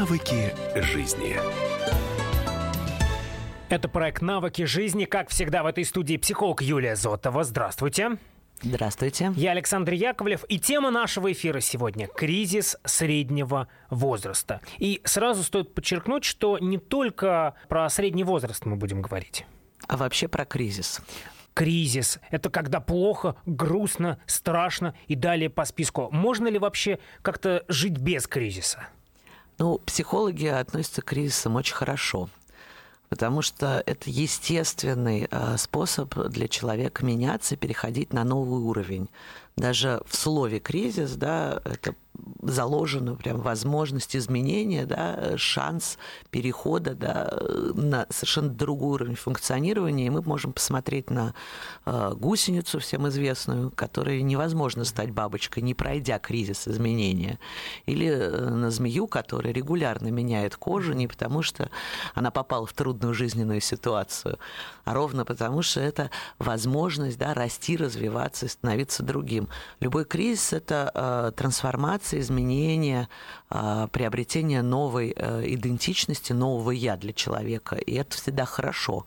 Навыки жизни. Это проект «Навыки жизни». Как всегда, в этой студии психолог Юлия Зотова. Здравствуйте. Здравствуйте. Я Александр Яковлев. И тема нашего эфира сегодня – кризис среднего возраста. И сразу стоит подчеркнуть, что не только про средний возраст мы будем говорить. А вообще про кризис кризис. Это когда плохо, грустно, страшно и далее по списку. Можно ли вообще как-то жить без кризиса? Ну, психологи относятся к кризисам очень хорошо потому что это естественный э, способ для человека меняться, переходить на новый уровень. Даже в слове кризис, да, это заложена прям возможность изменения, да, шанс перехода да, на совершенно другой уровень функционирования. И мы можем посмотреть на э, гусеницу, всем известную, которой невозможно стать бабочкой, не пройдя кризис изменения. Или э, на змею, которая регулярно меняет кожу не потому, что она попала в трудную жизненную ситуацию, а ровно потому, что это возможность да, расти, развиваться и становиться другим. Любой кризис – это э, трансформация, изменение, а, приобретение новой э, идентичности, нового я для человека. И это всегда хорошо.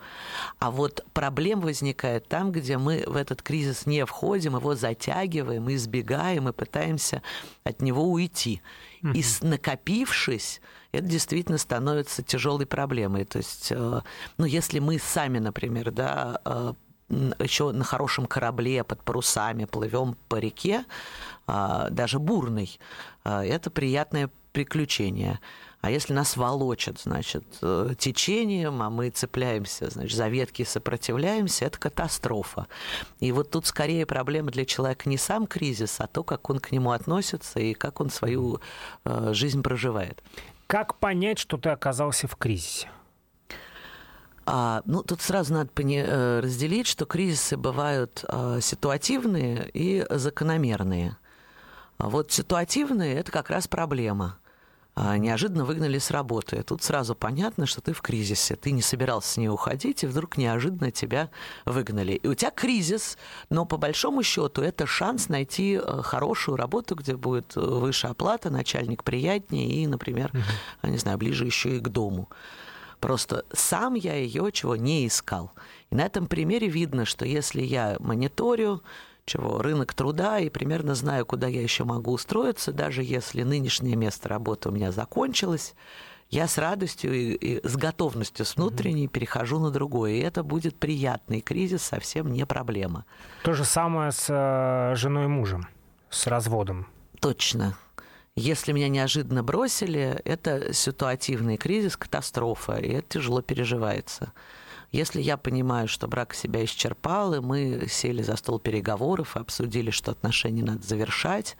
А вот проблем возникает там, где мы в этот кризис не входим, его затягиваем, избегаем и пытаемся от него уйти. И накопившись, это действительно становится тяжелой проблемой. То есть, э, ну, если мы сами, например, да, э, еще на хорошем корабле под парусами плывем по реке, а, даже бурной, а, это приятное приключение. А если нас волочат, значит, э, течением, а мы цепляемся, значит, за ветки сопротивляемся, это катастрофа. И вот тут скорее проблема для человека не сам кризис, а то, как он к нему относится и как он свою э, жизнь проживает. Как понять, что ты оказался в кризисе? А, ну, тут сразу надо э, разделить, что кризисы бывают а, ситуативные и закономерные. А вот ситуативные – это как раз проблема. А, неожиданно выгнали с работы. Тут сразу понятно, что ты в кризисе. Ты не собирался с ней уходить, и вдруг неожиданно тебя выгнали. И у тебя кризис, но по большому счету это шанс найти э, хорошую работу, где будет выше оплата, начальник приятнее и, например, угу. не знаю, ближе еще и к дому. Просто сам я ее чего не искал. И на этом примере видно, что если я мониторю, чего рынок труда и примерно знаю, куда я еще могу устроиться, даже если нынешнее место работы у меня закончилось, я с радостью и, и с готовностью с внутренней перехожу на другое. И это будет приятный кризис, совсем не проблема. То же самое с э, женой и мужем, с разводом. Точно. Если меня неожиданно бросили, это ситуативный кризис, катастрофа, и это тяжело переживается. Если я понимаю, что брак себя исчерпал, и мы сели за стол переговоров и обсудили, что отношения надо завершать,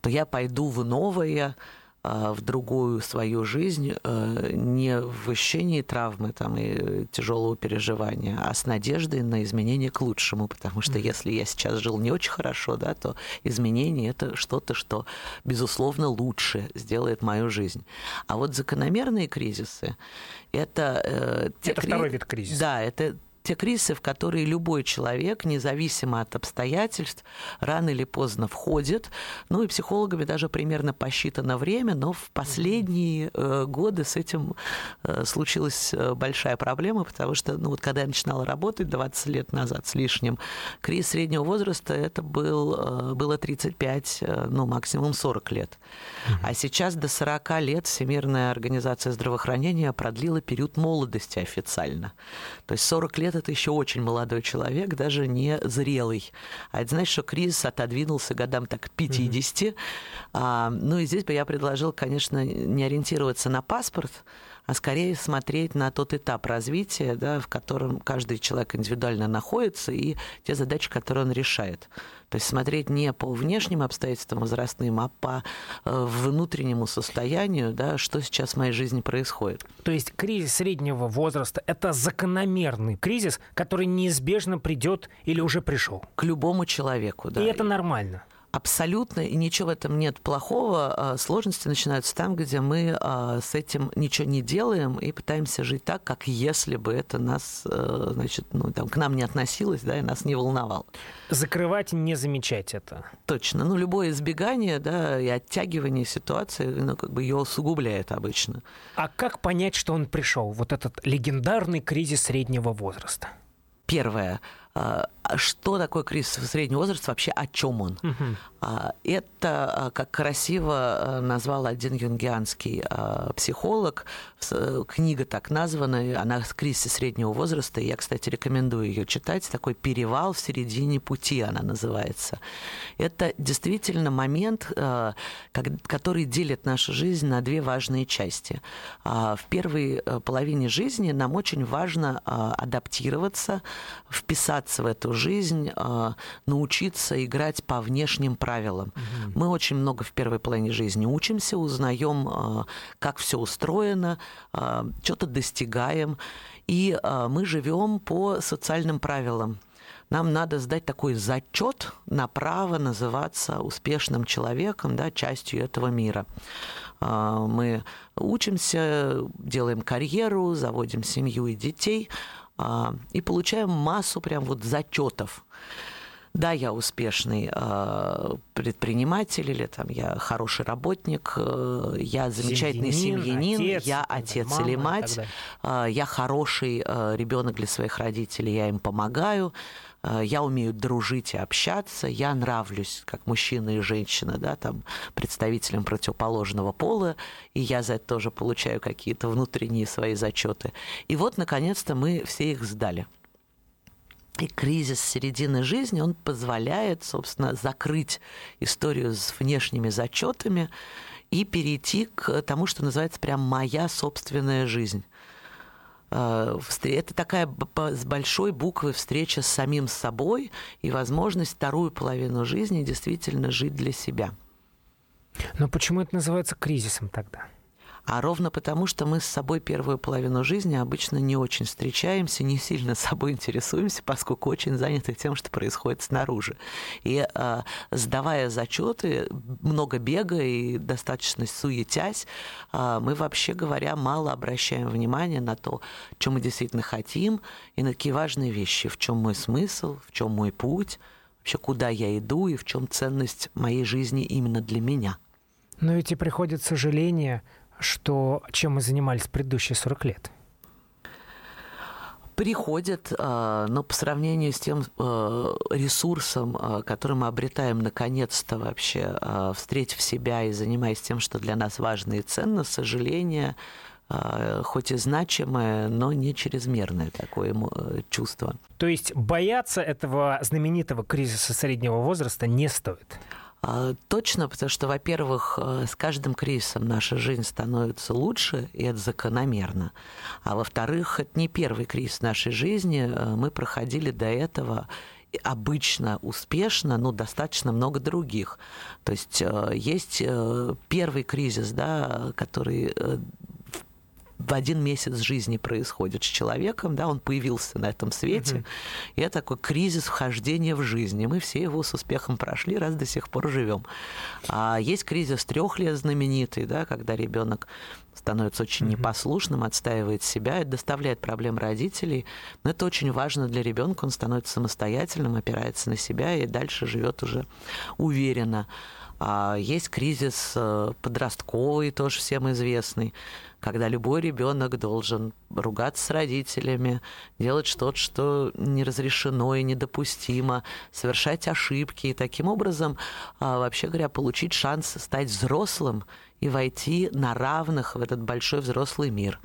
то я пойду в новое, в другую свою жизнь э, не в ощущении травмы там, и тяжелого переживания, а с надеждой на изменение к лучшему. Потому что если я сейчас жил не очень хорошо, да, то изменение это что-то, что, безусловно, лучше сделает мою жизнь. А вот закономерные кризисы это... Э, это кри... второй вид кризиса. Да, это те кризисы, в которые любой человек, независимо от обстоятельств, рано или поздно входит. Ну и психологами даже примерно посчитано время, но в последние э, годы с этим э, случилась э, большая проблема, потому что, ну вот когда я начинала работать 20 лет назад с лишним, кризис среднего возраста это был, было 35, ну максимум 40 лет. А сейчас до 40 лет Всемирная организация здравоохранения продлила период молодости официально. То есть 40 лет это еще очень молодой человек, даже не зрелый. А это значит, что кризис отодвинулся годам так к 50. Mm-hmm. А, ну и здесь бы я предложил, конечно, не ориентироваться на паспорт, а скорее смотреть на тот этап развития, да, в котором каждый человек индивидуально находится, и те задачи, которые он решает. То есть смотреть не по внешним обстоятельствам возрастным, а по э, внутреннему состоянию, да, что сейчас в моей жизни происходит. То есть кризис среднего возраста – это закономерный кризис, который неизбежно придет или уже пришел? К любому человеку, да. И это нормально? Абсолютно, и ничего в этом нет плохого. А, сложности начинаются там, где мы а, с этим ничего не делаем и пытаемся жить так, как если бы это нас, э, значит, ну, там, к нам не относилось, да, и нас не волновало. Закрывать не замечать это. Точно. Ну, любое избегание, да, и оттягивание ситуации, ну, как бы ее усугубляет обычно. А как понять, что он пришел? Вот этот легендарный кризис среднего возраста. Первое. А, что такое кризис среднего возраста, вообще о чем он? Угу. Это, а, как красиво назвал один юнгианский психолог, книга так названа, она «Кризис среднего возраста», я, кстати, рекомендую ее читать, такой «Перевал в середине пути» она называется. Это действительно момент, который делит нашу жизнь на две важные части. В первой половине жизни нам очень важно адаптироваться, вписаться в эту жизнь, а, научиться играть по внешним правилам. Угу. Мы очень много в первой половине жизни учимся, узнаем, а, как все устроено, а, что-то достигаем, и мы живем по социальным правилам нам надо сдать такой зачет на право называться успешным человеком, да, частью этого мира. Мы учимся, делаем карьеру, заводим семью и детей, и получаем массу прям вот зачетов. Да, я успешный э, предприниматель, или там я хороший работник, э, я замечательный семьянин, отец, я отец мама или мать, э, я хороший э, ребенок для своих родителей, я им помогаю, я умею дружить и общаться, я нравлюсь как мужчина и женщина, да, там представителям противоположного пола, и я за это тоже получаю какие-то внутренние свои зачеты. И вот, наконец-то, мы все их сдали. И кризис середины жизни, он позволяет, собственно, закрыть историю с внешними зачетами и перейти к тому, что называется прям моя собственная жизнь. Э, это такая с большой буквы встреча с самим собой и возможность вторую половину жизни действительно жить для себя. Но почему это называется кризисом тогда? А ровно потому, что мы с собой первую половину жизни обычно не очень встречаемся, не сильно собой интересуемся, поскольку очень заняты тем, что происходит снаружи. И э, сдавая зачеты, много бега и достаточно суетясь, э, мы вообще говоря мало обращаем внимание на то, чем мы действительно хотим, и на такие важные вещи, в чем мой смысл, в чем мой путь, вообще куда я иду и в чем ценность моей жизни именно для меня. Но ведь и приходит сожаление, что чем мы занимались предыдущие 40 лет? приходят, а, но по сравнению с тем а, ресурсом, а, который мы обретаем наконец-то вообще, встретив себя и занимаясь тем, что для нас важно и ценно, сожаление, хоть и значимое, но не чрезмерное такое чувство. То есть бояться этого знаменитого кризиса среднего возраста не стоит? А, точно, потому что, во-первых, э, с каждым кризисом наша жизнь становится лучше, и это закономерно. А во-вторых, это не первый кризис нашей жизни. Э, мы проходили до этого обычно успешно, но достаточно много других. То есть э, есть первый кризис, да, который в один месяц жизни происходит с человеком, да, он появился на этом свете, угу. и это такой кризис вхождения в жизнь, и мы все его с успехом прошли, раз до сих пор живем. А есть кризис трех лет знаменитый, да, когда ребенок становится очень mm непослушным, отстаивает себя, это доставляет проблем родителей. Но это очень важно для ребенка, он становится самостоятельным, опирается на себя и дальше живет уже уверенно. А есть кризис э, подростковый, тоже всем известный, когда любой ребенок должен ругаться с родителями, делать что-то, что не разрешено и недопустимо, совершать ошибки и таким образом, а, вообще говоря, получить шанс стать взрослым и войти на равных в этот большой взрослый мир.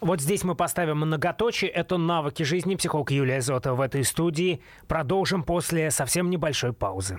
Вот здесь мы поставим многоточие. Это навыки жизни. Психолог Юлия Зотова в этой студии. Продолжим после совсем небольшой паузы.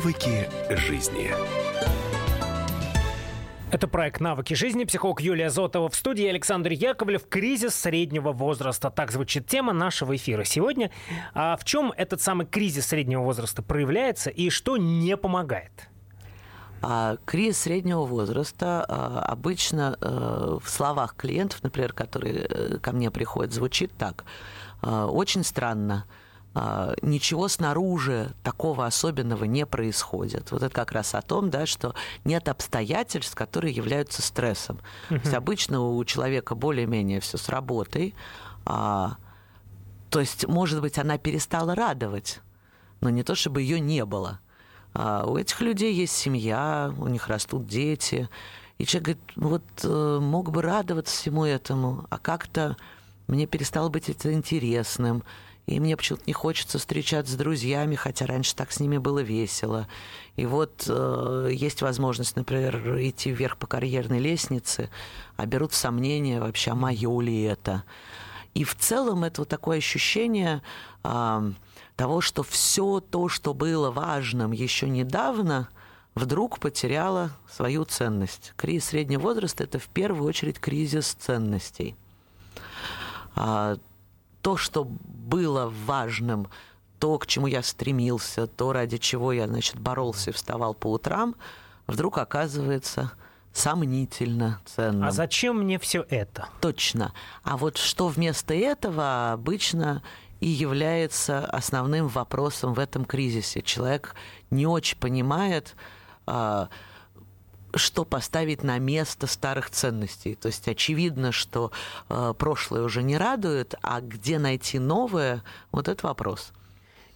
Навыки жизни. Это проект «Навыки жизни». Психолог Юлия Зотова в студии. Александр Яковлев. Кризис среднего возраста. Так звучит тема нашего эфира сегодня. А в чем этот самый кризис среднего возраста проявляется и что не помогает? А кризис среднего возраста а, обычно а, в словах клиентов, например, которые э, ко мне приходят, звучит так. А, очень странно ничего снаружи такого особенного не происходит. Вот это как раз о том, да, что нет обстоятельств, которые являются стрессом. Uh-huh. То есть обычно у человека более-менее все с работой. А, то есть, может быть, она перестала радовать, но не то, чтобы ее не было. А у этих людей есть семья, у них растут дети. И человек говорит, вот э, мог бы радоваться всему этому, а как-то мне перестало быть это интересным и мне почему-то не хочется встречаться с друзьями, хотя раньше так с ними было весело. И вот э, есть возможность, например, идти вверх по карьерной лестнице, а берут сомнения вообще, а мое ли это. И в целом это вот такое ощущение э, того, что все то, что было важным еще недавно, вдруг потеряло свою ценность. Кризис среднего возраста – это в первую очередь кризис ценностей. То, что было важным, то, к чему я стремился, то, ради чего я, значит, боролся и вставал по утрам, вдруг оказывается сомнительно ценно. А зачем мне все это? Точно. А вот что вместо этого обычно и является основным вопросом в этом кризисе. Человек не очень понимает, а, что поставить на место старых ценностей. То есть очевидно, что э, прошлое уже не радует, а где найти новое, вот это вопрос.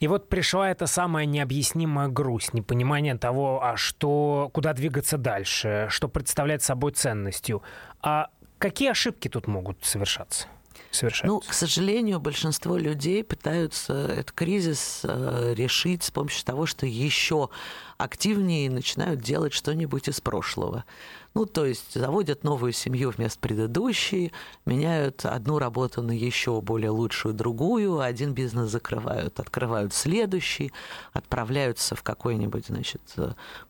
И вот пришла эта самая необъяснимая грусть, непонимание того, а что, куда двигаться дальше, что представляет собой ценностью. А какие ошибки тут могут совершаться? Совершаются? Ну, к сожалению, большинство людей пытаются этот кризис э, решить с помощью того, что еще активнее начинают делать что-нибудь из прошлого. Ну, то есть заводят новую семью вместо предыдущей, меняют одну работу на еще более лучшую другую, один бизнес закрывают, открывают следующий, отправляются в какое-нибудь, значит,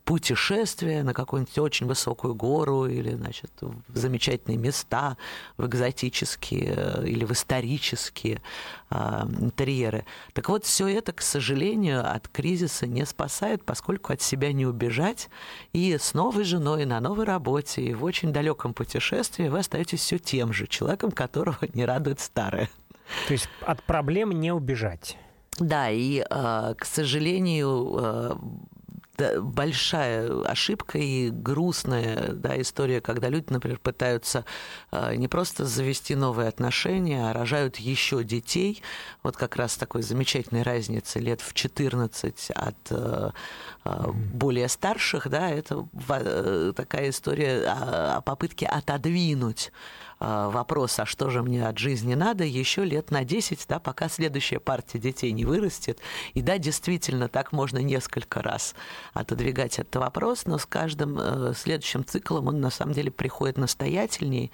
путешествие на какую-нибудь очень высокую гору или, значит, в замечательные места, в экзотические э, или в исторические э, интерьеры. Так вот, все это, к сожалению, от кризиса не спасает, поскольку от себя не убежать, и с новой женой на новой работе и в очень далеком путешествии вы остаетесь все тем же человеком, которого не радует старое. То есть от проблем не убежать. Да, и, э, к сожалению, э, большая ошибка и грустная да, история, когда люди, например, пытаются э, не просто завести новые отношения, а рожают еще детей. Вот как раз такой замечательной разницы лет в 14 от э, э, более старших, да, это такая история о попытке отодвинуть а, вопрос, а что же мне от жизни надо, еще лет на 10, да, пока следующая партия детей не вырастет. И да, действительно, так можно несколько раз отодвигать этот вопрос, но с каждым э, следующим циклом он на самом деле приходит настоятельней,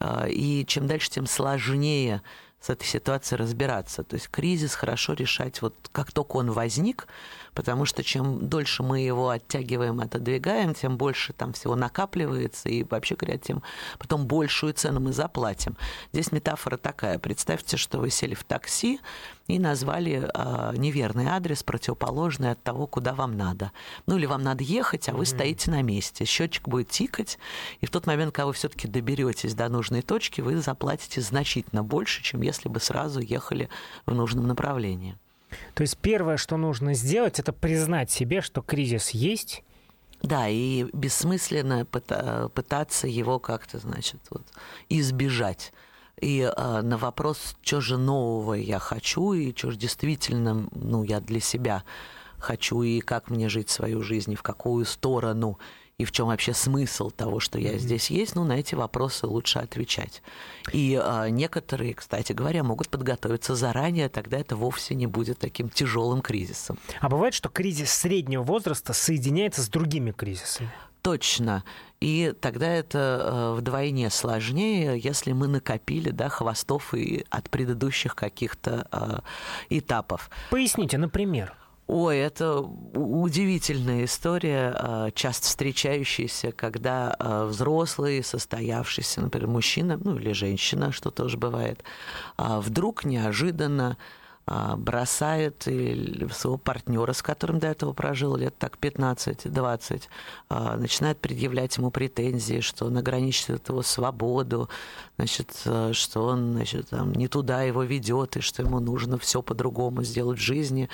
э, и чем дальше, тем сложнее с этой ситуацией разбираться. То есть кризис хорошо решать вот как только он возник, потому что чем дольше мы его оттягиваем, отодвигаем, тем больше там всего накапливается, и вообще говоря, тем потом большую цену мы заплатим. Здесь метафора такая. Представьте, что вы сели в такси и назвали э, неверный адрес, противоположный от того, куда вам надо. Ну или вам надо ехать, а вы mm-hmm. стоите на месте. Счетчик будет тикать, и в тот момент, когда вы все-таки доберетесь до нужной точки, вы заплатите значительно больше, чем если бы сразу ехали в нужном направлении. То есть первое, что нужно сделать, это признать себе, что кризис есть. Да, и бессмысленно пытаться его как-то, значит, вот, избежать. И э, на вопрос, что же нового я хочу, и что же действительно ну, я для себя хочу и как мне жить свою жизнь, и в какую сторону и в чем вообще смысл того, что я здесь есть, ну, на эти вопросы лучше отвечать. И а, некоторые, кстати говоря, могут подготовиться заранее, тогда это вовсе не будет таким тяжелым кризисом. А бывает, что кризис среднего возраста соединяется с другими кризисами? Точно. И тогда это э, вдвойне сложнее, если мы накопили да, хвостов и от предыдущих каких-то э, этапов. Поясните, например. Ой, это удивительная история, а, часто встречающаяся, когда а, взрослый, состоявшийся, например, мужчина, ну или женщина, что тоже бывает, а, вдруг неожиданно а, бросает своего партнера, с которым до этого прожил лет так 15-20, а, начинает предъявлять ему претензии, что он ограничивает его свободу, значит, а, что он значит, там, не туда его ведет, и что ему нужно все по-другому сделать в жизни.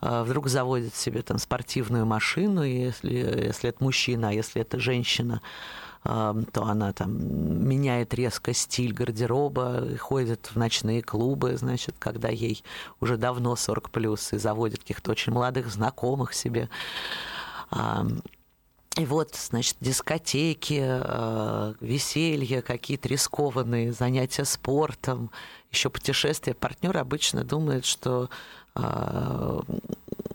Вдруг заводит себе там спортивную машину, если, если это мужчина, а если это женщина, то она там меняет резко стиль гардероба, ходит в ночные клубы, значит, когда ей уже давно 40 плюс, и заводит каких-то очень молодых знакомых себе. И вот, значит, дискотеки, э, веселье, какие-то рискованные занятия спортом, еще путешествия. Партнер обычно думает, что э,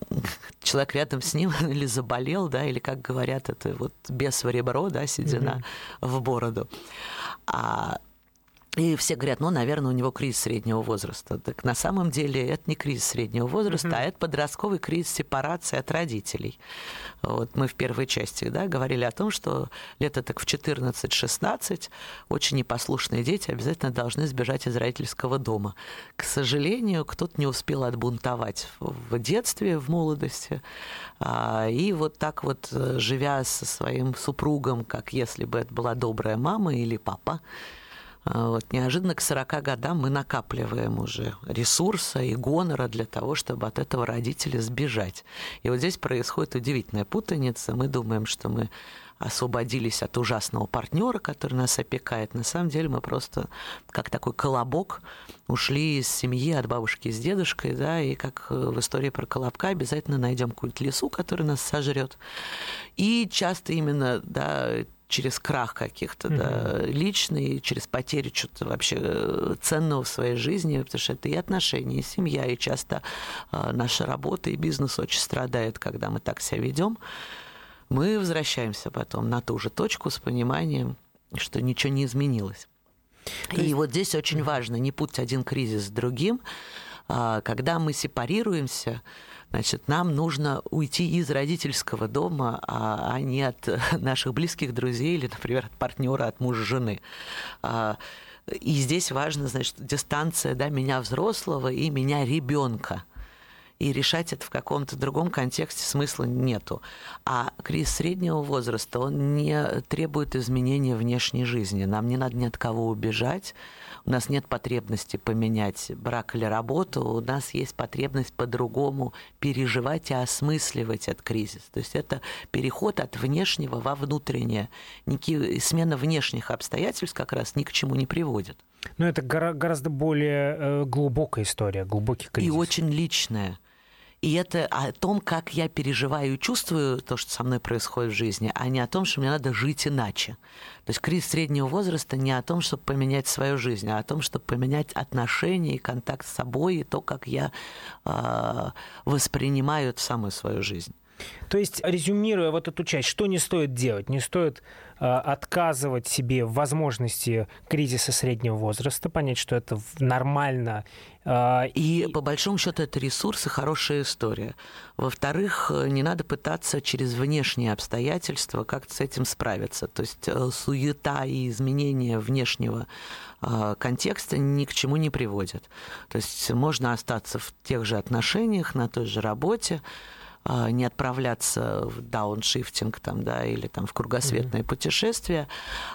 человек рядом с ним или заболел, да, или, как говорят, это вот без в ребро, да, седина mm-hmm. в бороду. А и все говорят, ну, наверное, у него кризис среднего возраста. Так на самом деле это не кризис среднего возраста, mm-hmm. а это подростковый кризис сепарации от родителей. Вот мы в первой части да, говорили о том, что лето так в 14-16 очень непослушные дети обязательно должны сбежать из родительского дома. К сожалению, кто-то не успел отбунтовать в детстве, в молодости. А, и вот так вот, э, живя со своим супругом, как если бы это была добрая мама или папа, вот, неожиданно к 40 годам мы накапливаем уже ресурса и гонора для того, чтобы от этого родителя сбежать. И вот здесь происходит удивительная путаница. Мы думаем, что мы освободились от ужасного партнера, который нас опекает. На самом деле мы просто как такой колобок ушли из семьи от бабушки с дедушкой, да, и как в истории про колобка обязательно найдем какую-то лесу, который нас сожрет. И часто именно, да, через крах каких-то, mm-hmm. да, личный, через потерю чего-то вообще э, ценного в своей жизни, потому что это и отношения, и семья, и часто э, наша работа и бизнес очень страдает, когда мы так себя ведем. Мы возвращаемся потом на ту же точку с пониманием, что ничего не изменилось. То есть... И вот здесь очень важно не путать один кризис с другим. А, когда мы сепарируемся, Значит, нам нужно уйти из родительского дома, а, а не от наших близких друзей или, например, от партнера, от мужа, жены. А, и здесь важно, значит, дистанция да, меня взрослого и меня ребенка и решать это в каком-то другом контексте смысла нету. А кризис среднего возраста, он не требует изменения внешней жизни. Нам не надо ни от кого убежать, у нас нет потребности поменять брак или работу, у нас есть потребность по-другому переживать и осмысливать этот кризис. То есть это переход от внешнего во внутреннее. Никакие, смена внешних обстоятельств как раз ни к чему не приводит. Но это гораздо более э, глубокая история, глубокий кризис. И очень личная. И это о том, как я переживаю и чувствую то, что со мной происходит в жизни, а не о том, что мне надо жить иначе. То есть кризис среднего возраста не о том, чтобы поменять свою жизнь, а о том, чтобы поменять отношения и контакт с собой, и то, как я э, воспринимаю самую свою жизнь. То есть, резюмируя вот эту часть, что не стоит делать? Не стоит отказывать себе в возможности кризиса среднего возраста, понять, что это нормально. Э, и, и по большому счету это ресурс и хорошая история. Во-вторых, э, не надо пытаться через внешние обстоятельства как-то с этим справиться. То есть э, суета и изменения внешнего э, контекста ни к чему не приводят. То есть можно остаться в тех же отношениях, на той же работе, не отправляться в дауншифтинг там, да, или там в кругосветное mm-hmm. путешествие.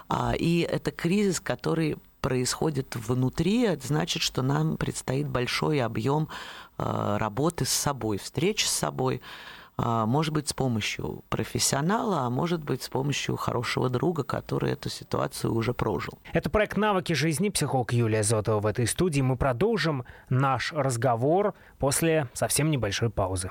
А, и это кризис, который происходит внутри, это значит, что нам предстоит большой объем а, работы с собой, встреч с собой, может быть, с помощью профессионала, а может быть, с помощью хорошего друга, который эту ситуацию уже прожил. Это проект «Навыки жизни», психолог Юлия Зотова в этой студии. Мы продолжим наш разговор после совсем небольшой паузы.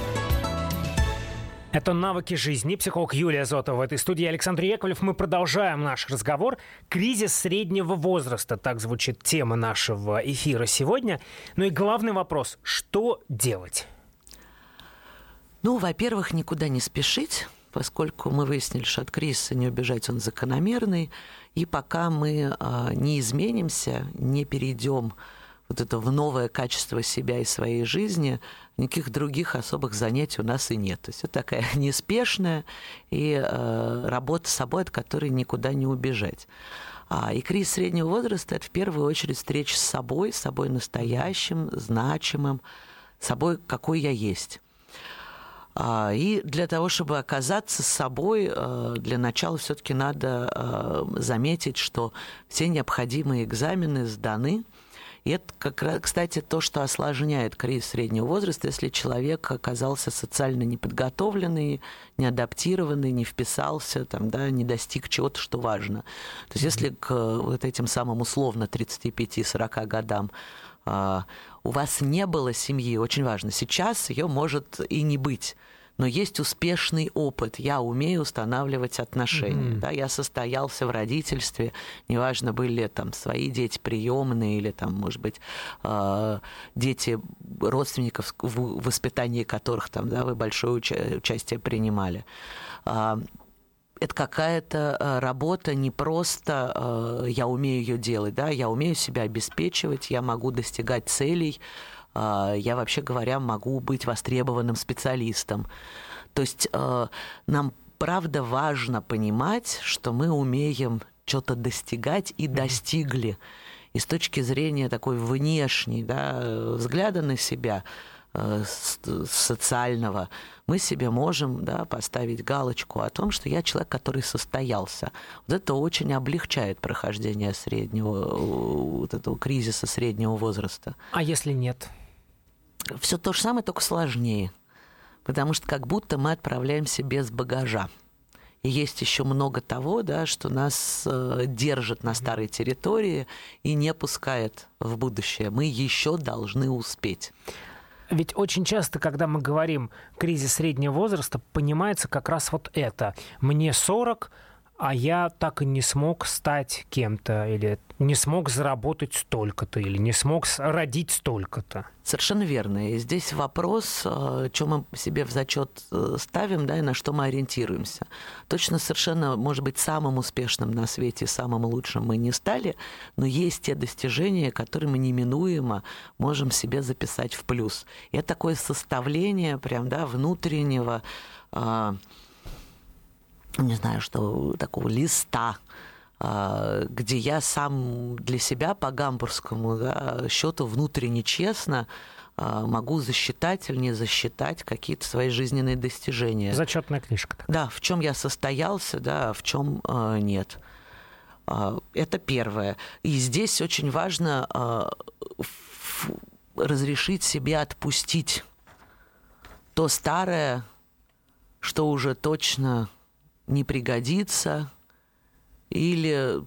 Это «Навыки жизни». Психолог Юлия Зотова в этой студии. Александр Яковлев. Мы продолжаем наш разговор. «Кризис среднего возраста». Так звучит тема нашего эфира сегодня. Ну и главный вопрос. Что делать? Ну, во-первых, никуда не спешить, поскольку мы выяснили, что от кризиса не убежать, он закономерный. И пока мы э, не изменимся, не перейдем вот это в новое качество себя и своей жизни, никаких других особых занятий у нас и нет. То есть это такая неспешная и э, работа с собой, от которой никуда не убежать. А, и кризис среднего возраста – это в первую очередь встреча с собой, с собой настоящим, значимым, собой, какой я есть. А, и для того, чтобы оказаться с собой, э, для начала все-таки надо э, заметить, что все необходимые экзамены сданы – и это, как раз, кстати, то, что осложняет кризис среднего возраста, если человек оказался социально неподготовленный, неадаптированный, не вписался, там, да, не достиг чего-то, что важно. То есть если к вот этим самым условно 35-40 годам а, у вас не было семьи, очень важно, сейчас ее может и не быть но есть успешный опыт. Я умею устанавливать отношения. Mm-hmm. Да, я состоялся в родительстве, неважно, были там свои дети приемные или там, может быть, э, дети родственников, в воспитании которых там, да, вы большое уча- участие принимали. Э, это какая-то а, работа не просто э, я умею ее делать, да, я умею себя обеспечивать, я могу достигать целей, я вообще говоря могу быть востребованным специалистом. То есть а, нам правда важно понимать, что мы умеем что-то достигать и достигли. И с точки зрения такой внешней да, взгляда на себя, а, социального, мы себе можем да, поставить галочку о том, что я человек, который состоялся. Вот это очень облегчает прохождение среднего, вот этого кризиса среднего возраста. А если нет? Все то же самое, только сложнее. Потому что как будто мы отправляемся без багажа. И есть еще много того, да, что нас э, держит на старой территории и не пускает в будущее. Мы еще должны успеть. Ведь очень часто, когда мы говорим кризис среднего возраста, понимается как раз вот это. Мне 40, а я так и не смог стать кем-то, или не смог заработать столько-то, или не смог родить столько-то. Совершенно верно. И здесь вопрос, э, что мы себе в зачет э, ставим, да, и на что мы ориентируемся. Точно совершенно, может быть, самым успешным на свете, самым лучшим мы не стали, но есть те достижения, которые мы неминуемо можем себе записать в плюс. И это такое составление прям, да, внутреннего а, не знаю, что такого листа, а, где я сам для себя по гамбургскому да, счету внутренне честно а, могу засчитать или не засчитать какие-то свои жизненные достижения. Зачетная книжка. Так. Да, в чем я состоялся, да, в чем нет. Это первое. И здесь очень важно разрешить себе отпустить то старое, что уже точно не пригодится, или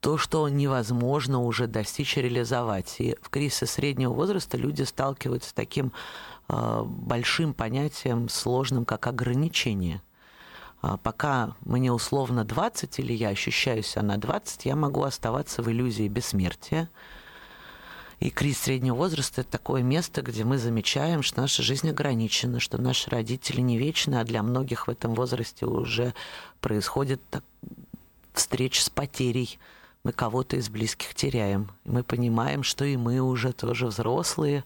то, что невозможно уже достичь и реализовать. И в кризисе среднего возраста люди сталкиваются с таким э, большим понятием, сложным, как ограничение. А пока мне условно 20, или я ощущаю себя на 20, я могу оставаться в иллюзии бессмертия, и кризис среднего возраста – это такое место, где мы замечаем, что наша жизнь ограничена, что наши родители не вечны, а для многих в этом возрасте уже происходит так, встреча с потерей мы кого-то из близких теряем. Мы понимаем, что и мы уже тоже взрослые,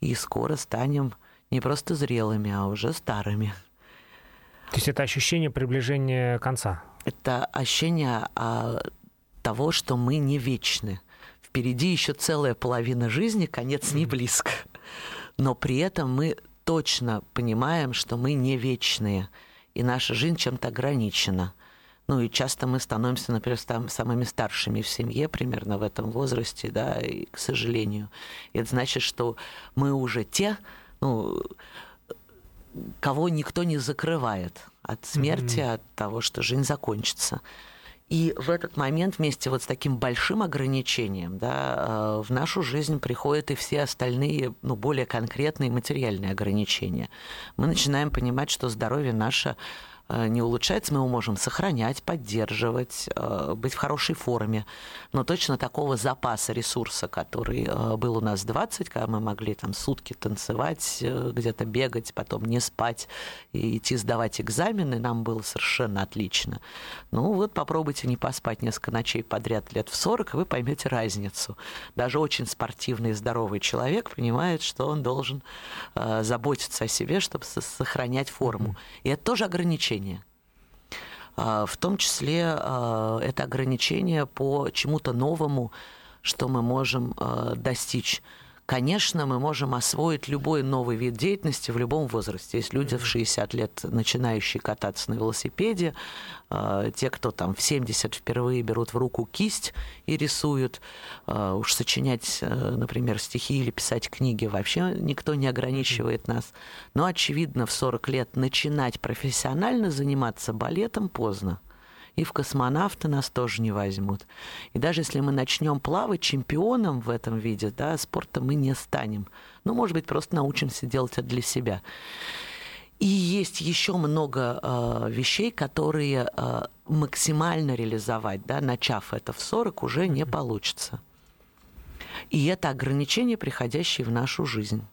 и скоро станем не просто зрелыми, а уже старыми. То есть это ощущение приближения конца? Это ощущение а, того, что мы не вечны. Впереди еще целая половина жизни, конец не близко. Но при этом мы точно понимаем, что мы не вечные, и наша жизнь чем-то ограничена. Ну и часто мы становимся, например, самыми старшими в семье примерно в этом возрасте, да, и, к сожалению. Это значит, что мы уже те, ну, кого никто не закрывает от смерти, mm-hmm. от того, что жизнь закончится. И в этот момент вместе вот с таким большим ограничением да, э, в нашу жизнь приходят и все остальные, ну, более конкретные материальные ограничения. Мы начинаем понимать, что здоровье наше не улучшается, мы его можем сохранять, поддерживать, э, быть в хорошей форме. Но точно такого запаса ресурса, который э, был у нас 20, когда мы могли там сутки танцевать, где-то бегать, потом не спать и идти сдавать экзамены, нам было совершенно отлично. Ну вот попробуйте не поспать несколько ночей подряд лет в 40, и вы поймете разницу. Даже очень спортивный и здоровый человек понимает, что он должен заботиться о себе, чтобы сохранять форму. И это тоже ограничение ограничения. А, в том числе а, это ограничение по чему-то новому, что мы можем а, достичь Конечно, мы можем освоить любой новый вид деятельности в любом возрасте. Есть люди в 60 лет, начинающие кататься на велосипеде, а, те, кто там в 70 впервые берут в руку кисть и рисуют. А, уж сочинять, э, например, стихи или писать книги вообще никто не ограничивает нас. Но, очевидно, в 40 лет начинать профессионально заниматься балетом поздно и в космонавты нас тоже не возьмут. И даже если мы начнем плавать чемпионом в этом виде, да, спорта мы не станем. Ну, может быть, просто научимся делать это для себя. И есть еще много э, вещей, которые э, максимально реализовать, да, начав это в 40, уже не получится. И это ограничения, приходящие в нашу жизнь.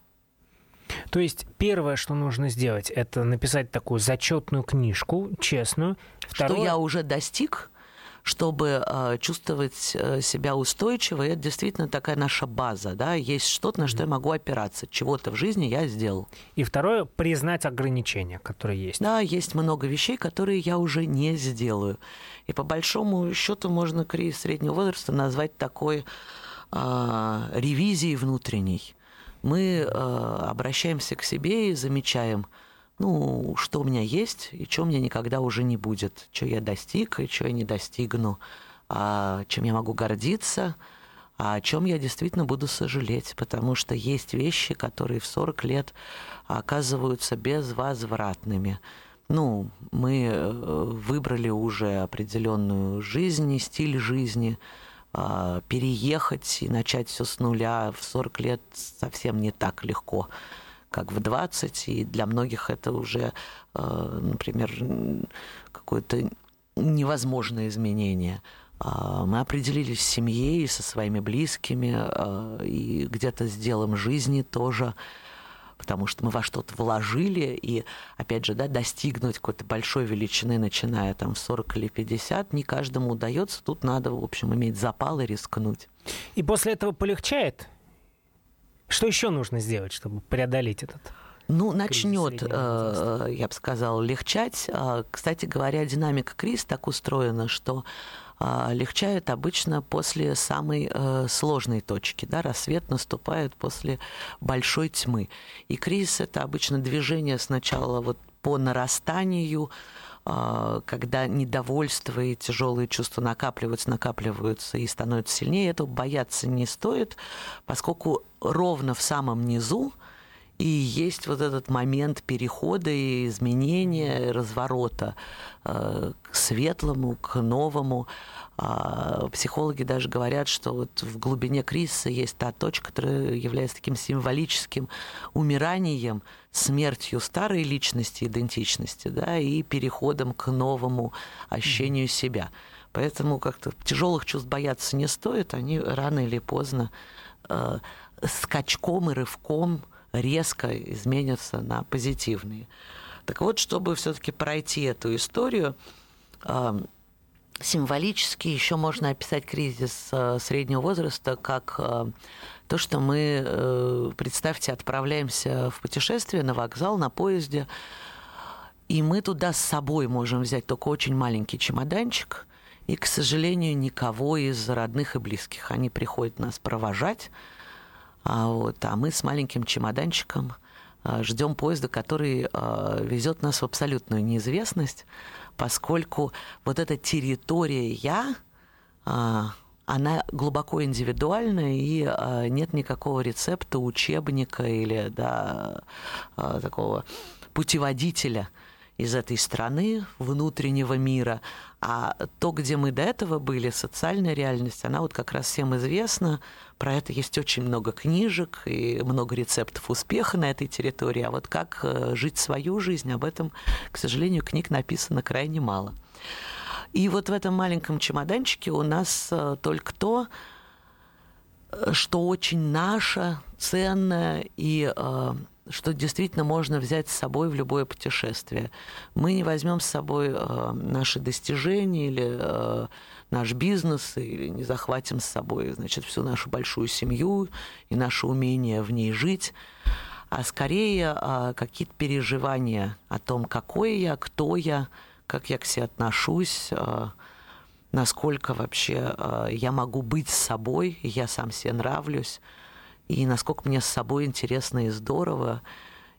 То есть первое, что нужно сделать, это написать такую зачетную книжку, честную. Второе... Что я уже достиг, чтобы э, чувствовать э, себя устойчиво, и это действительно такая наша база, да, есть что-то, на что я могу опираться, чего-то в жизни я сделал. И второе, признать ограничения, которые есть. Да, есть много вещей, которые я уже не сделаю. И по большому счету можно кризис среднего возраста назвать такой э, ревизией внутренней мы э, обращаемся к себе и замечаем, ну, что у меня есть и что у меня никогда уже не будет, что я достиг и что я не достигну, а чем я могу гордиться, а о чем я действительно буду сожалеть, потому что есть вещи, которые в 40 лет оказываются безвозвратными. Ну, мы э, выбрали уже определенную жизнь и стиль жизни, переехать и начать все с нуля в 40 лет совсем не так легко, как в 20. И для многих это уже, а, например, какое-то невозможное изменение. А, мы определились с семьей, со своими близкими, и где-то с делом жизни тоже потому что мы во что-то вложили, и, опять же, да, достигнуть какой-то большой величины, начиная там в 40 или 50, не каждому удается. Тут надо, в общем, иметь запал и рискнуть. И после этого полегчает? Что еще нужно сделать, чтобы преодолеть этот? Ну, начнет, э, я бы сказала, легчать. А, кстати говоря, динамика кризиса так устроена, что легчает обычно после самой э, сложной точки. Да? Рассвет наступает после большой тьмы. И кризис — это обычно движение сначала вот по нарастанию, а, когда недовольство и тяжелые чувства накапливаются, накапливаются и становятся сильнее, этого бояться не стоит, поскольку ровно в самом низу и есть вот этот момент перехода и изменения, разворота э, к светлому, к новому. А психологи даже говорят, что вот в глубине кризиса есть та точка, которая является таким символическим умиранием, смертью старой личности, идентичности, да, и переходом к новому ощущению себя. Поэтому как-то тяжелых чувств бояться не стоит, они рано или поздно э, скачком и рывком резко изменятся на позитивные. Так вот, чтобы все-таки пройти эту историю, символически еще можно описать кризис э, среднего возраста как э, то, что мы, э, представьте, отправляемся в путешествие на вокзал, на поезде, и мы туда с собой можем взять только очень маленький чемоданчик, и, к сожалению, никого из родных и близких. Они приходят нас провожать, а, вот, а мы с маленьким чемоданчиком ждем поезда, который везет нас в абсолютную неизвестность поскольку вот эта территория «я», а, она глубоко индивидуальна, и а, нет никакого рецепта, учебника или да, а, такого путеводителя из этой страны, внутреннего мира. А то, где мы до этого были, социальная реальность, она вот как раз всем известна. Про это есть очень много книжек и много рецептов успеха на этой территории. А вот как э, жить свою жизнь, об этом, к сожалению, книг написано крайне мало. И вот в этом маленьком чемоданчике у нас э, только то, э, что очень наше, ценное и что действительно можно взять с собой в любое путешествие. Мы не возьмем с собой э, наши достижения или э, наш бизнес, или не захватим с собой значит, всю нашу большую семью и наше умение в ней жить, а скорее э, какие-то переживания о том, какой я, кто я, как я к себе отношусь, э, насколько вообще э, я могу быть собой, я сам себе нравлюсь и насколько мне с собой интересно и здорово,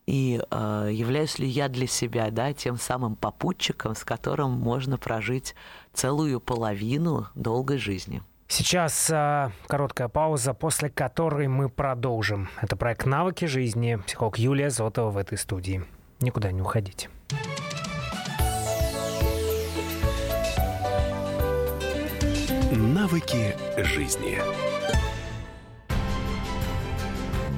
и э, являюсь ли я для себя да, тем самым попутчиком, с которым можно прожить целую половину долгой жизни. Сейчас э, короткая пауза, после которой мы продолжим. Это проект «Навыки жизни». Психолог Юлия Зотова в этой студии. Никуда не уходите. Навыки жизни.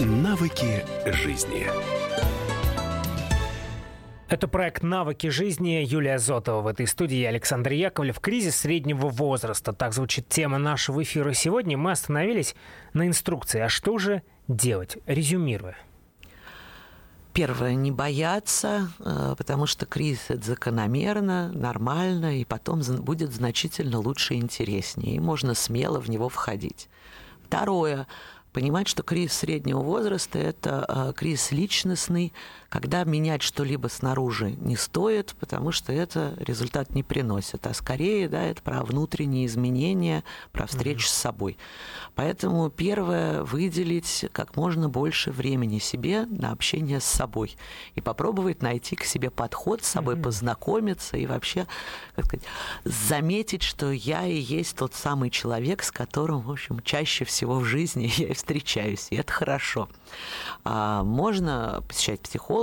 Навыки жизни. Это проект «Навыки жизни». Юлия Зотова в этой студии. Александр Яковлев. Кризис среднего возраста. Так звучит тема нашего эфира сегодня. Мы остановились на инструкции. А что же делать? Резюмируя. Первое, не бояться, э, потому что кризис это закономерно, нормально, и потом будет значительно лучше и интереснее, и можно смело в него входить. Второе, понимать, что кризис среднего возраста – это э, кризис личностный, когда менять что-либо снаружи не стоит, потому что это результат не приносит, а скорее да, это про внутренние изменения, про встречу mm-hmm. с собой. Поэтому первое – выделить как можно больше времени себе на общение с собой и попробовать найти к себе подход, с собой mm-hmm. познакомиться и вообще, как сказать, заметить, что я и есть тот самый человек, с которым, в общем, чаще всего в жизни я и встречаюсь, и это хорошо. А можно посещать психолога,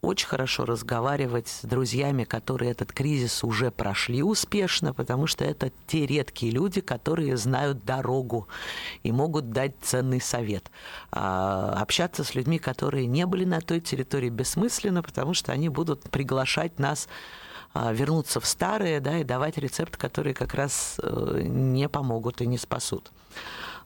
очень хорошо разговаривать с друзьями, которые этот кризис уже прошли успешно, потому что это те редкие люди, которые знают дорогу и могут дать ценный совет. А общаться с людьми, которые не были на той территории, бессмысленно, потому что они будут приглашать нас а, вернуться в старое, да, и давать рецепт, которые как раз э, не помогут и не спасут.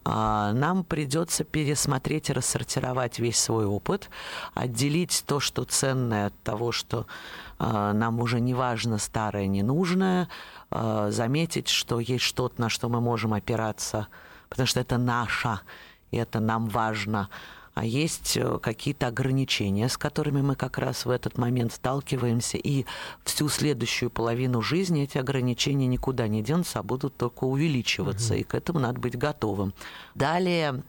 А, нам придется пересмотреть и рассортировать весь свой опыт, отделить то, что ценное от того, что а, нам уже не важно, старое, ненужное, а, заметить, что есть что-то, на что мы можем опираться, потому что это наше, и это нам важно а есть э, какие-то ограничения, с которыми мы как раз в этот момент сталкиваемся, и всю следующую половину жизни эти ограничения никуда не денутся, а будут только увеличиваться, угу. и к этому надо быть готовым. Далее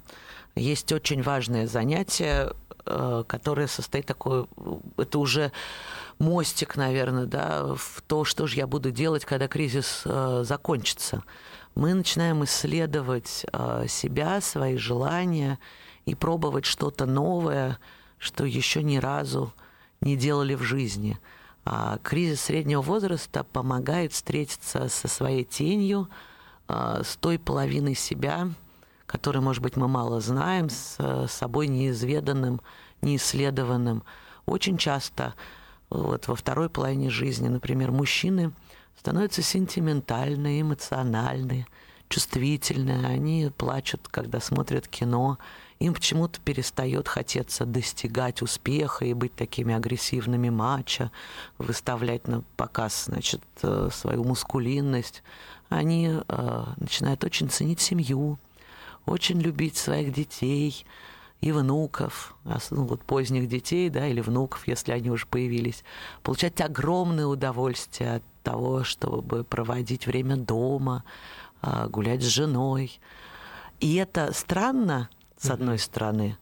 есть очень важное занятие, э, которое состоит такое, это уже мостик, наверное, да, в то, что же я буду делать, когда кризис э, закончится. Мы начинаем исследовать себя, свои желания, и пробовать что-то новое, что еще ни разу не делали в жизни. А кризис среднего возраста помогает встретиться со своей тенью, а, с той половиной себя, которой, может быть, мы мало знаем, с собой неизведанным, неисследованным. Очень часто вот во второй половине жизни, например, мужчины становятся сентиментальные, эмоциональные, чувствительные, они плачут, когда смотрят кино, им почему-то перестает хотеться достигать успеха и быть такими агрессивными мачо, выставлять на показ, значит, э, свою мускулинность. Они э, начинают очень ценить семью, очень любить своих детей и внуков, ну, вот поздних детей, да, или внуков, если они уже появились, получать огромное удовольствие от того, чтобы проводить время дома, э, гулять с женой. И это странно, с одной стороны,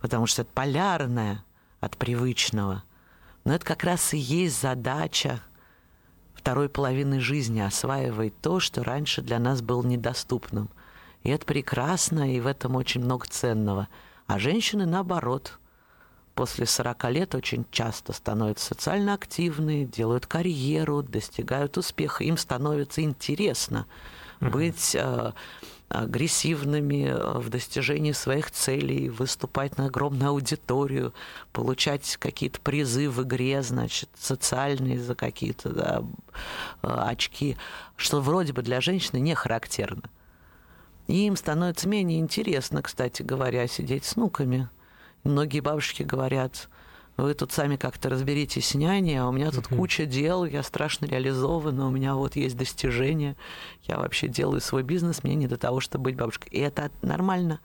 потому что это полярное от привычного. Но это как раз и есть задача второй половины жизни осваивать то, что раньше для нас было недоступным. И это прекрасно, и в этом очень много ценного. А женщины, наоборот, после 40 лет очень часто становятся социально активные, делают карьеру, достигают успеха. Им становится интересно быть э, агрессивными э, в достижении своих целей, выступать на огромную аудиторию, получать какие-то призы в игре, значит, социальные за какие-то да, э, очки, что вроде бы для женщины не характерно. И им становится менее интересно, кстати говоря, сидеть с внуками. Многие бабушки говорят, вы тут сами как-то разберитесь с няней, а у меня тут uh-huh. куча дел, я страшно реализована, у меня вот есть достижения, я вообще делаю свой бизнес, мне не до того, чтобы быть бабушкой. И это нормально.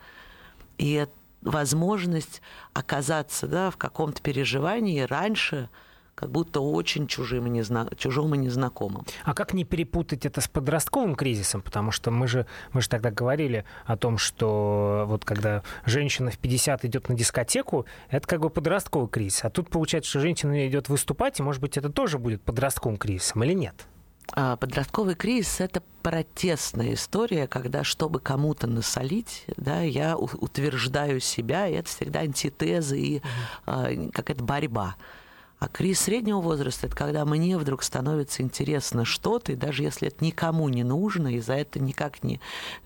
И это возможность оказаться да, в каком-то переживании раньше – как будто очень чужим и, незна... чужим и незнакомым. А как не перепутать это с подростковым кризисом? Потому что мы же, мы же тогда говорили о том, что вот когда женщина в 50 идет на дискотеку, это как бы подростковый кризис. А тут получается, что женщина идет выступать, и, может быть, это тоже будет подростковым кризисом или нет? А подростковый кризис – это протестная история, когда, чтобы кому-то насолить, да, я утверждаю себя, и это всегда антитеза и mm-hmm. какая-то борьба. А кризис среднего возраста – это когда мне вдруг становится интересно что-то, и даже если это никому не нужно, и за это никак не,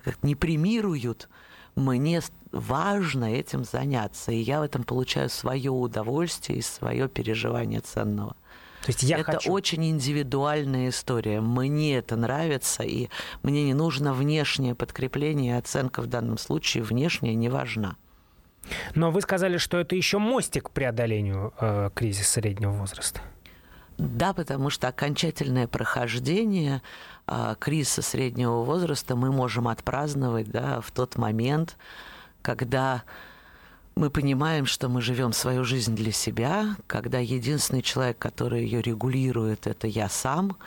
как не премируют, мне важно этим заняться, и я в этом получаю свое удовольствие и свое переживание ценного. То есть я это хочу. очень индивидуальная история. Мне это нравится, и мне не нужно внешнее подкрепление, оценка в данном случае внешняя не важна. Но вы сказали, что это еще мостик к преодолению э, кризиса среднего возраста. Да, потому что окончательное прохождение э, кризиса среднего возраста мы можем отпраздновать да, в тот момент, когда мы понимаем, что мы живем свою жизнь для себя, когда единственный человек, который ее регулирует, это я сам,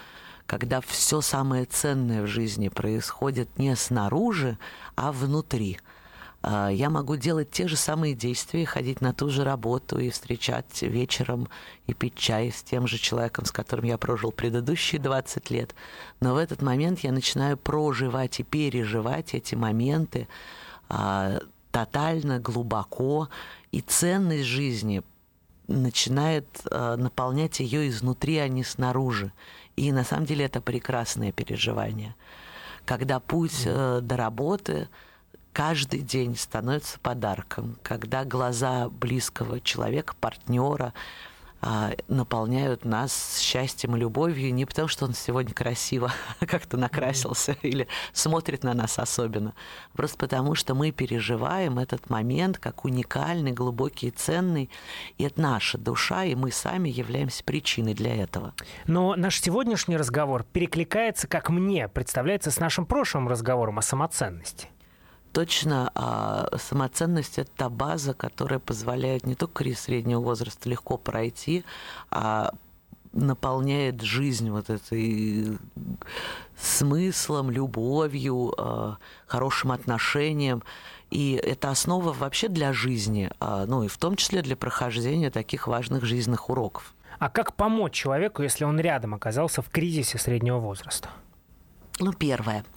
когда все самое ценное в жизни происходит не снаружи, а внутри – я могу делать те же самые действия, ходить на ту же работу и встречать вечером и пить чай с тем же человеком, с которым я прожил предыдущие 20 лет. Но в этот момент я начинаю проживать и переживать эти моменты а, тотально, глубоко, и ценность жизни начинает а, наполнять ее изнутри, а не снаружи. И на самом деле это прекрасное переживание. Когда путь э, до работы каждый день становится подарком, когда глаза близкого человека, партнера а, наполняют нас счастьем и любовью не потому, что он сегодня красиво как-то накрасился mm-hmm. или смотрит на нас особенно, просто потому, что мы переживаем этот момент как уникальный, глубокий и ценный, и это наша душа, и мы сами являемся причиной для этого. Но наш сегодняшний разговор перекликается, как мне представляется, с нашим прошлым разговором о самоценности точно а самоценность – это та база, которая позволяет не только кризис среднего возраста легко пройти, а наполняет жизнь вот этой смыслом, любовью, а, хорошим отношением. И это основа вообще для жизни, а, ну и в том числе для прохождения таких важных жизненных уроков. А как помочь человеку, если он рядом оказался в кризисе среднего возраста? Ну, первое –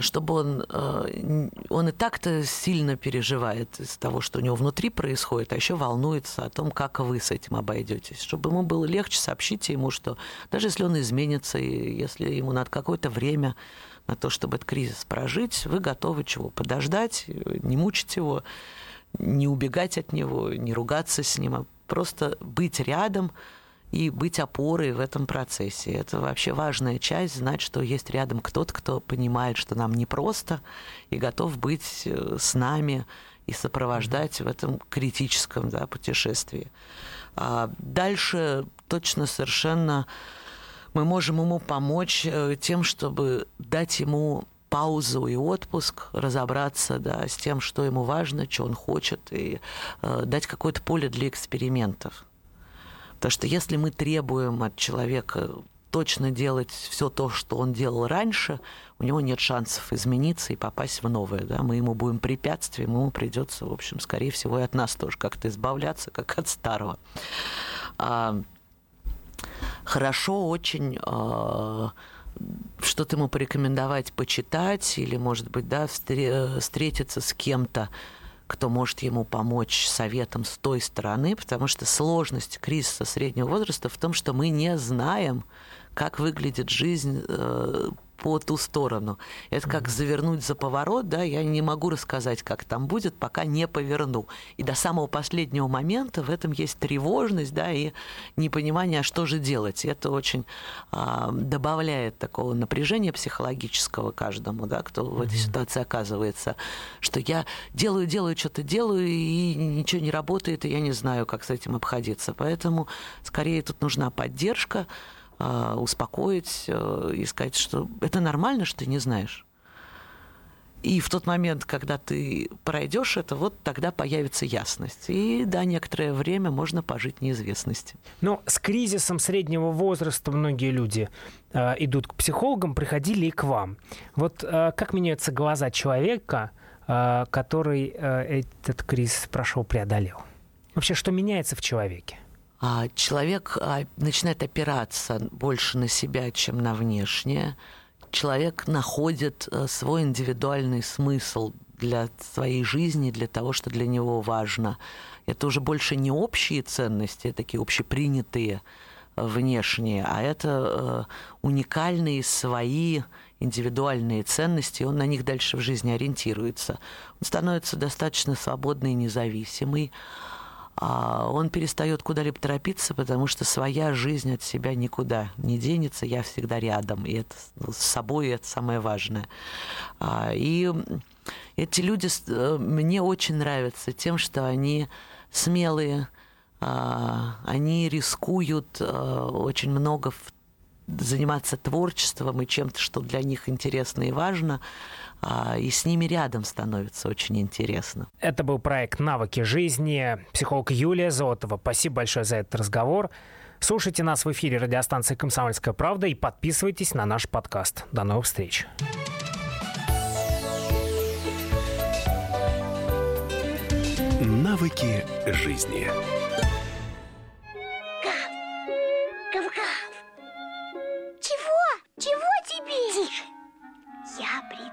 чтобы он, э, он и так-то сильно переживает из того, что у него внутри происходит, а еще волнуется о том, как вы с этим обойдетесь. Чтобы ему было легче, сообщите ему, что даже если он изменится, и если ему надо какое-то время на то, чтобы этот кризис прожить, вы готовы чего? Подождать, не мучить его, не убегать от него, не ругаться с ним, а просто быть рядом – и быть опорой в этом процессе. Это вообще важная часть, знать, что есть рядом кто-то, кто понимает, что нам непросто, и готов быть э, с нами и сопровождать в этом критическом да, путешествии. А дальше точно совершенно мы можем ему помочь э, тем, чтобы дать ему паузу и отпуск, разобраться да, с тем, что ему важно, что он хочет, и э, дать какое-то поле для экспериментов. Потому что если мы требуем от человека точно делать все то, что он делал раньше, у него нет шансов измениться и попасть в новое. Да? Мы ему будем препятствием, ему придется, в общем, скорее всего, и от нас тоже как-то избавляться, как от старого. А, хорошо очень а, что-то ему порекомендовать почитать или, может быть, да, встретиться с кем-то, кто может ему помочь советом с той стороны, потому что сложность кризиса среднего возраста в том, что мы не знаем, как выглядит жизнь э, по ту сторону. Это как завернуть за поворот, да, я не могу рассказать, как там будет, пока не поверну. И до самого последнего момента в этом есть тревожность, да, и непонимание, а что же делать. Это очень а, добавляет такого напряжения психологического каждому, да, кто в этой ситуации оказывается, что я делаю, делаю, что-то делаю, и ничего не работает, и я не знаю, как с этим обходиться. Поэтому скорее тут нужна поддержка, успокоить э, и сказать, что это нормально, что ты не знаешь. И в тот момент, когда ты пройдешь это, вот тогда появится ясность. И да, некоторое время можно пожить в неизвестности. Но с кризисом среднего возраста многие люди э, идут к психологам, приходили и к вам. Вот э, как меняются глаза человека, э, который э, этот кризис прошел, преодолел? Вообще, что меняется в человеке? А человек а, начинает опираться больше на себя, чем на внешнее. Человек находит э, свой индивидуальный смысл для своей жизни, для того, что для него важно. Это уже больше не общие ценности, такие общепринятые э, внешние, а это э, уникальные свои индивидуальные ценности, и он на них дальше в жизни ориентируется. Он становится достаточно свободный и независимый. А он перестает куда-либо торопиться, потому что своя жизнь от себя никуда не денется, я всегда рядом, и это ну, с собой это самое важное. А, и эти люди э, мне очень нравятся тем, что они смелые, а, они рискуют э, очень много заниматься творчеством и чем-то, что для них интересно и важно. А, и с ними рядом становится очень интересно. Это был проект «Навыки жизни». Психолог Юлия Зотова. Спасибо большое за этот разговор. Слушайте нас в эфире радиостанции «Комсомольская правда» и подписывайтесь на наш подкаст. До новых встреч. Навыки жизни.